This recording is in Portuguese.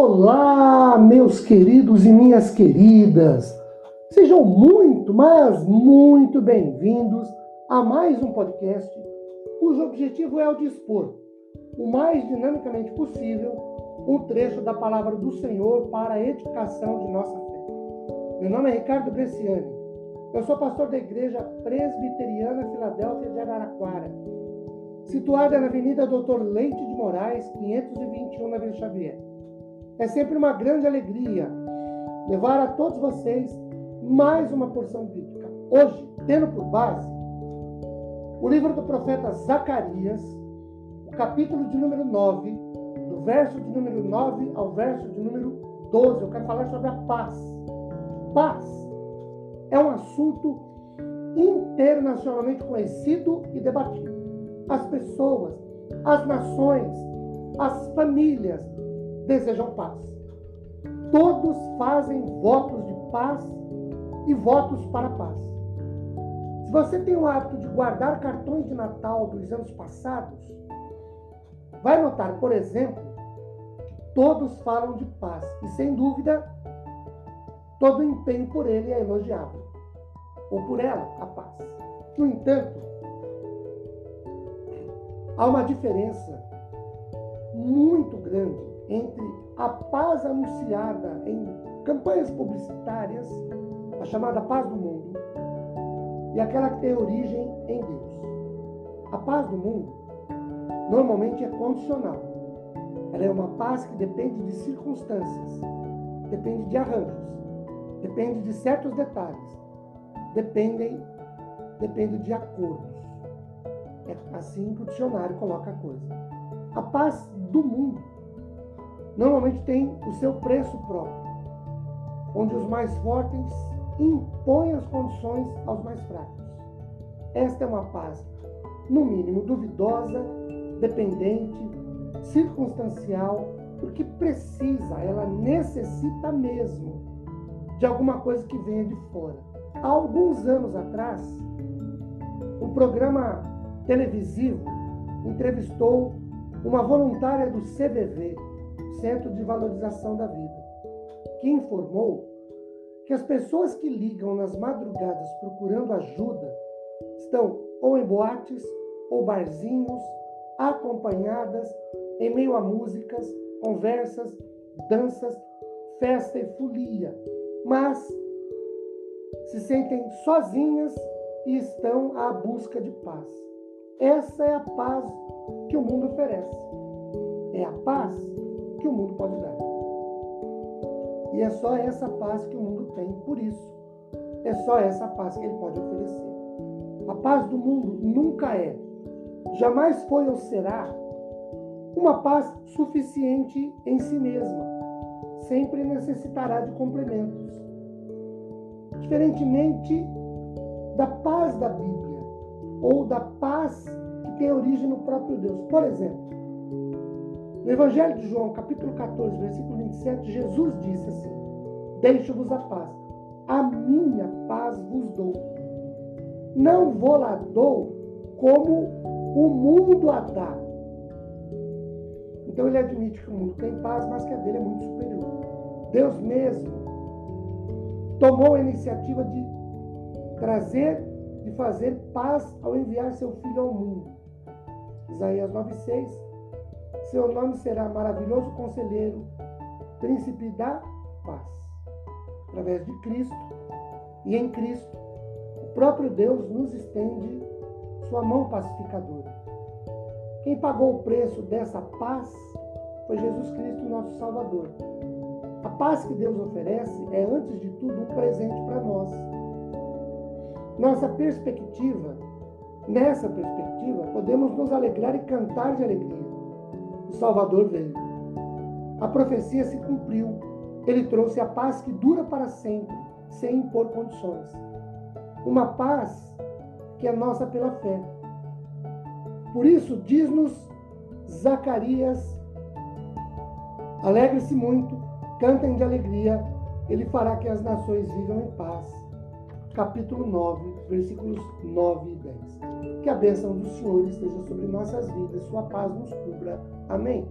Olá, meus queridos e minhas queridas. Sejam muito, mas muito bem-vindos a mais um podcast cujo objetivo é o dispor o mais dinamicamente possível um trecho da palavra do Senhor para a edificação de nossa fé. Meu nome é Ricardo Bresciani. Eu sou pastor da Igreja Presbiteriana Filadélfia de Araraquara, situada na Avenida Doutor Leite de Moraes, 521 na Vila Xavier. É sempre uma grande alegria levar a todos vocês mais uma porção bíblica. Hoje, tendo por base o livro do profeta Zacarias, o capítulo de número 9, do verso de número 9 ao verso de número 12. Eu quero falar sobre a paz. Paz é um assunto internacionalmente conhecido e debatido. As pessoas, as nações, as famílias desejam paz. Todos fazem votos de paz e votos para a paz. Se você tem o hábito de guardar cartões de Natal dos anos passados, vai notar, por exemplo, que todos falam de paz e, sem dúvida, todo empenho por ele é elogiável, ou por ela, a paz. No entanto, há uma diferença muito grande entre a paz anunciada em campanhas publicitárias, a chamada paz do mundo, e aquela que tem origem em Deus. A paz do mundo normalmente é condicional. Ela é uma paz que depende de circunstâncias, depende de arranjos, depende de certos detalhes, dependem, depende de acordos. É assim que o dicionário coloca a coisa. A paz do mundo normalmente tem o seu preço próprio, onde os mais fortes impõem as condições aos mais fracos. Esta é uma paz, no mínimo, duvidosa, dependente, circunstancial, porque precisa, ela necessita mesmo de alguma coisa que venha de fora. Há alguns anos atrás, um programa televisivo entrevistou uma voluntária do CVV, Centro de Valorização da Vida, que informou que as pessoas que ligam nas madrugadas procurando ajuda estão ou em boates ou barzinhos, acompanhadas, em meio a músicas, conversas, danças, festa e folia, mas se sentem sozinhas e estão à busca de paz. Essa é a paz que o mundo oferece. É a paz que o mundo pode dar. E é só essa paz que o mundo tem, por isso, é só essa paz que ele pode oferecer. A paz do mundo nunca é, jamais foi ou será, uma paz suficiente em si mesma. Sempre necessitará de complementos. Diferentemente da paz da Bíblia, ou da paz que tem origem no próprio Deus. Por exemplo, no Evangelho de João, capítulo 14, versículo 27, Jesus disse assim: Deixo-vos a paz, a minha paz vos dou. Não vou lá dou como o mundo a dá. Então ele admite que o mundo tem paz, mas que a dele é muito superior. Deus mesmo tomou a iniciativa de trazer, de fazer paz ao enviar seu filho ao mundo. Isaías 9,6 seu nome será maravilhoso conselheiro, príncipe da paz. Através de Cristo e em Cristo, o próprio Deus nos estende sua mão pacificadora. Quem pagou o preço dessa paz foi Jesus Cristo, nosso Salvador. A paz que Deus oferece é, antes de tudo, um presente para nós. Nossa perspectiva, nessa perspectiva, podemos nos alegrar e cantar de alegria o Salvador veio. A profecia se cumpriu. Ele trouxe a paz que dura para sempre, sem impor condições. Uma paz que é nossa pela fé. Por isso, diz-nos Zacarias: alegre-se muito, cantem de alegria, ele fará que as nações vivam em paz. Capítulo 9, versículos 9 e 10. Que a bênção do Senhor esteja sobre nossas vidas, sua paz nos cubra Amém?